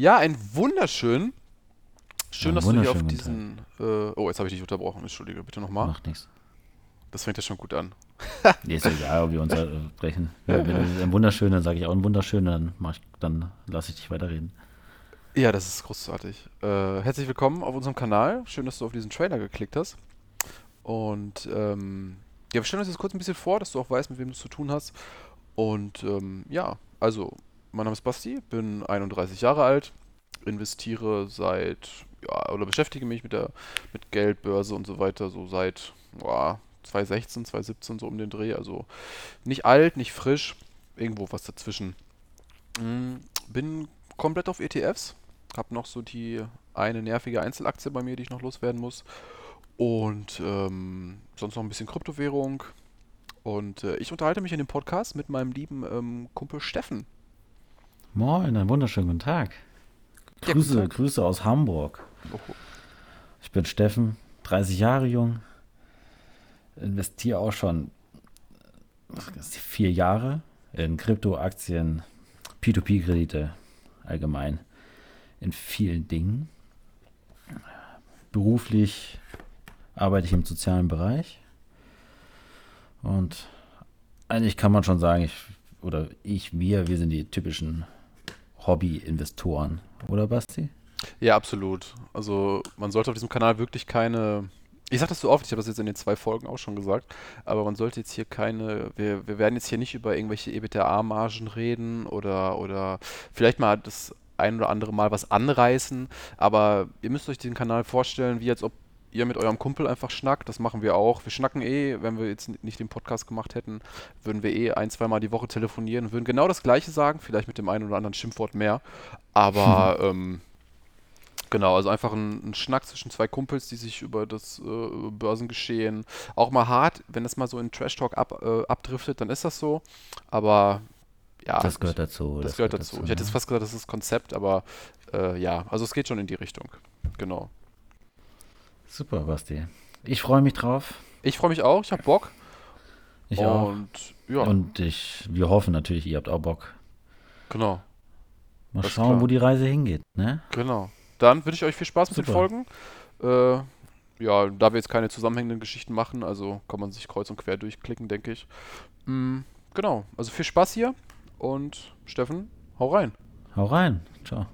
Ja, ein wunderschön. Schön, dass du hier auf diesen. Äh, oh, jetzt habe ich dich unterbrochen. Entschuldige, bitte nochmal. Macht nichts. Das fängt ja schon gut an. Nee, ist egal, ob wir uns äh. Wenn du ein wunderschön, dann sage ich auch ein wunderschön, dann, ich, dann lasse ich dich weiterreden. Ja, das ist großartig. Äh, herzlich willkommen auf unserem Kanal. Schön, dass du auf diesen Trailer geklickt hast. Und ähm, ja, wir stellen uns jetzt kurz ein bisschen vor, dass du auch weißt, mit wem du es zu tun hast. Und ähm, ja, also, mein Name ist Basti, bin 31 Jahre alt, investiere seit, ja, oder beschäftige mich mit der, mit Geld, Börse und so weiter, so seit, ja, 2016, 2017, so um den Dreh. Also nicht alt, nicht frisch, irgendwo was dazwischen. Mm, Bin komplett auf ETFs, habe noch so die eine nervige Einzelaktie bei mir, die ich noch loswerden muss. Und ähm, sonst noch ein bisschen Kryptowährung. Und äh, ich unterhalte mich in dem Podcast mit meinem lieben ähm, Kumpel Steffen. Moin, einen wunderschönen guten Tag. Ja, Grüße, guten Tag. Grüße aus Hamburg. Ich bin Steffen, 30 Jahre jung, investiere auch schon vier Jahre in Kryptoaktien, P2P-Kredite allgemein, in vielen Dingen. Beruflich arbeite ich im sozialen Bereich und eigentlich kann man schon sagen, ich oder ich, wir, wir sind die typischen Hobby-Investoren, oder Basti? Ja, absolut. Also man sollte auf diesem Kanal wirklich keine. Ich sage das so oft, ich habe das jetzt in den zwei Folgen auch schon gesagt, aber man sollte jetzt hier keine, wir, wir werden jetzt hier nicht über irgendwelche EBITDA-Margen reden oder, oder vielleicht mal das ein oder andere Mal was anreißen, aber ihr müsst euch den Kanal vorstellen, wie als ob ihr mit eurem Kumpel einfach schnackt, das machen wir auch. Wir schnacken eh, wenn wir jetzt nicht den Podcast gemacht hätten, würden wir eh ein, zweimal die Woche telefonieren und würden genau das Gleiche sagen, vielleicht mit dem einen oder anderen Schimpfwort mehr, aber ähm, Genau, also einfach ein, ein Schnack zwischen zwei Kumpels, die sich über das äh, Börsengeschehen auch mal hart, wenn das mal so in Trash Talk ab, äh, abdriftet, dann ist das so. Aber ja, Das gehört dazu. das gehört dazu. Ich hätte jetzt fast gesagt, das ist Konzept, aber äh, ja, also es geht schon in die Richtung. Genau. Super, Basti. Ich freue mich drauf. Ich freue mich auch, ich habe Bock. Ich auch. Und ja, Und ich, wir hoffen natürlich, ihr habt auch Bock. genau, Mal Das schauen, wo die Reise hingeht, ne? genau. Dann wünsche ich euch viel Spaß mit den. Folgen. Äh, ja, da wir jetzt keine zusammenhängenden Geschichten machen, also kann man sich kreuz und quer durchklicken, denke ich. Mm, genau, also viel Spaß hier und Steffen, hau rein. Hau rein. Ciao.